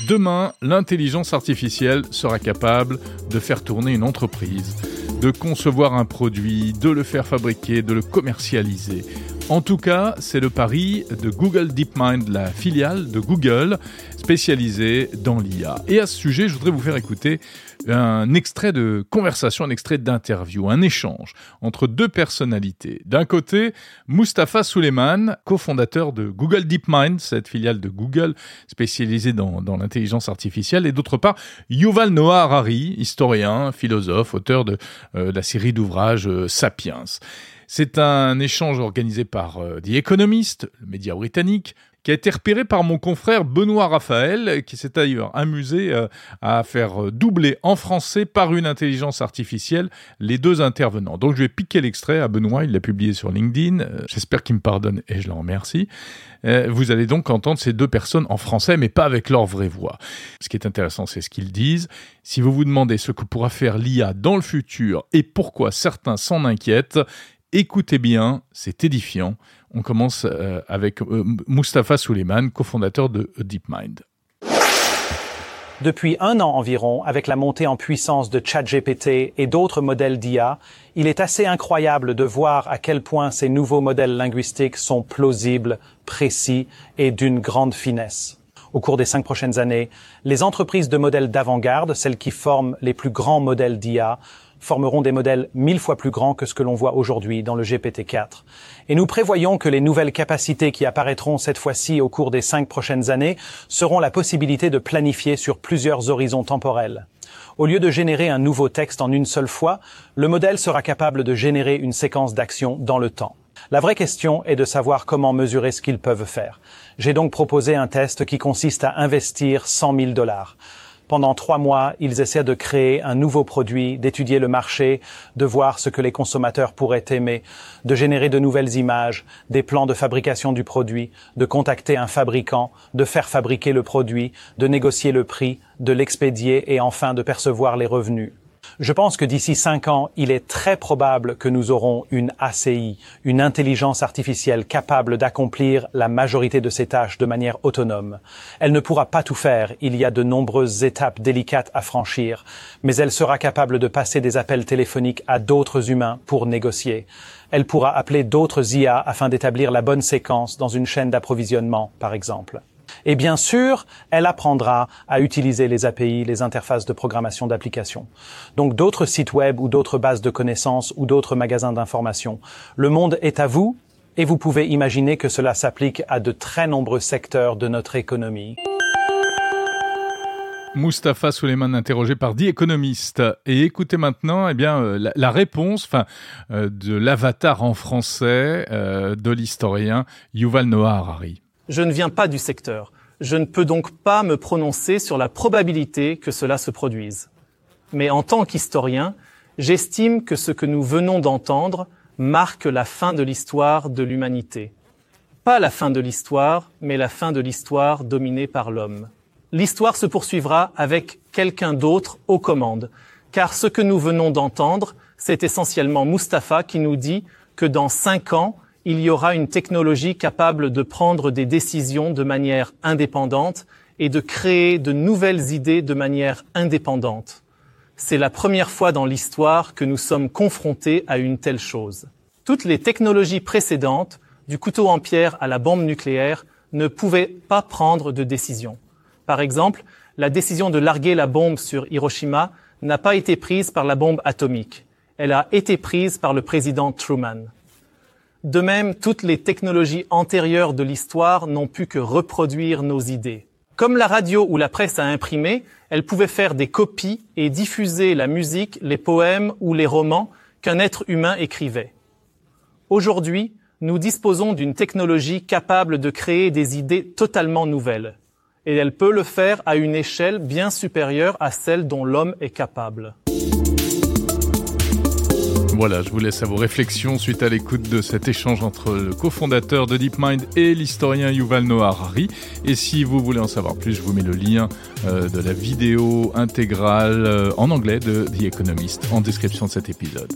Demain, l'intelligence artificielle sera capable de faire tourner une entreprise, de concevoir un produit, de le faire fabriquer, de le commercialiser. En tout cas, c'est le pari de Google DeepMind, la filiale de Google spécialisée dans l'IA. Et à ce sujet, je voudrais vous faire écouter un extrait de conversation, un extrait d'interview, un échange entre deux personnalités. D'un côté, Mustapha Suleiman, cofondateur de Google DeepMind, cette filiale de Google spécialisée dans, l'intelligence artificielle, et d'autre part, Yuval Noah Harari, historien, philosophe, auteur de euh, la série d'ouvrages euh, Sapiens. C'est un échange organisé par euh, The Economist, le média britannique, qui a été repéré par mon confrère Benoît Raphaël, qui s'est d'ailleurs amusé euh, à faire doubler en français par une intelligence artificielle les deux intervenants. Donc je vais piquer l'extrait à Benoît, il l'a publié sur LinkedIn, euh, j'espère qu'il me pardonne et je le remercie. Vous allez donc entendre ces deux personnes en français, mais pas avec leur vraie voix. Ce qui est intéressant, c'est ce qu'ils disent. Si vous vous demandez ce que pourra faire l'IA dans le futur et pourquoi certains s'en inquiètent, Écoutez bien, c'est édifiant. On commence euh, avec euh, Mustapha Suleiman, cofondateur de DeepMind. Depuis un an environ, avec la montée en puissance de ChatGPT et d'autres modèles d'IA, il est assez incroyable de voir à quel point ces nouveaux modèles linguistiques sont plausibles, précis et d'une grande finesse. Au cours des cinq prochaines années, les entreprises de modèles d'avant-garde, celles qui forment les plus grands modèles d'IA, formeront des modèles mille fois plus grands que ce que l'on voit aujourd'hui dans le GPT-4. Et nous prévoyons que les nouvelles capacités qui apparaîtront cette fois-ci au cours des cinq prochaines années seront la possibilité de planifier sur plusieurs horizons temporels. Au lieu de générer un nouveau texte en une seule fois, le modèle sera capable de générer une séquence d'actions dans le temps. La vraie question est de savoir comment mesurer ce qu'ils peuvent faire. J'ai donc proposé un test qui consiste à investir 100 000 dollars. Pendant trois mois, ils essaient de créer un nouveau produit, d'étudier le marché, de voir ce que les consommateurs pourraient aimer, de générer de nouvelles images, des plans de fabrication du produit, de contacter un fabricant, de faire fabriquer le produit, de négocier le prix, de l'expédier et enfin de percevoir les revenus. Je pense que d'ici cinq ans, il est très probable que nous aurons une ACI, une intelligence artificielle capable d'accomplir la majorité de ces tâches de manière autonome. Elle ne pourra pas tout faire, il y a de nombreuses étapes délicates à franchir, mais elle sera capable de passer des appels téléphoniques à d'autres humains pour négocier. Elle pourra appeler d'autres IA afin d'établir la bonne séquence dans une chaîne d'approvisionnement, par exemple. Et bien sûr, elle apprendra à utiliser les API, les interfaces de programmation d'applications. Donc d'autres sites web ou d'autres bases de connaissances ou d'autres magasins d'information. Le monde est à vous et vous pouvez imaginer que cela s'applique à de très nombreux secteurs de notre économie. Mustapha Suleiman interrogé par The Economist. Et écoutez maintenant eh bien, euh, la, réponse enfin, euh, de l'avatar en français euh, de l'historien Yuval Noah Harari. Je ne viens pas du secteur. Je ne peux donc pas me prononcer sur la probabilité que cela se produise. Mais en tant qu'historien, j'estime que ce que nous venons d'entendre marque la fin de l'histoire de l'humanité. Pas la fin de l'histoire, mais la fin de l'histoire dominée par l'homme. L'histoire se poursuivra avec quelqu'un d'autre aux commandes, car ce que nous venons d'entendre, c'est essentiellement Mustapha qui nous dit que dans cinq ans, il y aura une technologie capable de prendre des décisions de manière indépendante et de créer de nouvelles idées de manière indépendante. C'est la première fois dans l'histoire que nous sommes confrontés à une telle chose. Toutes les technologies précédentes, du couteau en pierre à la bombe nucléaire, ne pouvaient pas prendre de décision. Par exemple, la décision de larguer la bombe sur Hiroshima n'a pas été prise par la bombe atomique. Elle a été prise par le président Truman. De même, toutes les technologies antérieures de l'histoire n'ont pu que reproduire nos idées. Comme la radio ou la presse a imprimé, elles pouvaient faire des copies et diffuser la musique, les poèmes ou les romans qu'un être humain écrivait. Aujourd'hui, nous disposons d'une technologie capable de créer des idées totalement nouvelles. Et elle peut le faire à une échelle bien supérieure à celle dont l'homme est capable. Voilà, je vous laisse à vos réflexions suite à l'écoute de cet échange entre le cofondateur de DeepMind et l'historien Yuval Noah Harari. Et si vous voulez en savoir plus, je vous mets le lien euh, de la vidéo intégrale euh, en anglais de The Economist en description de cet épisode.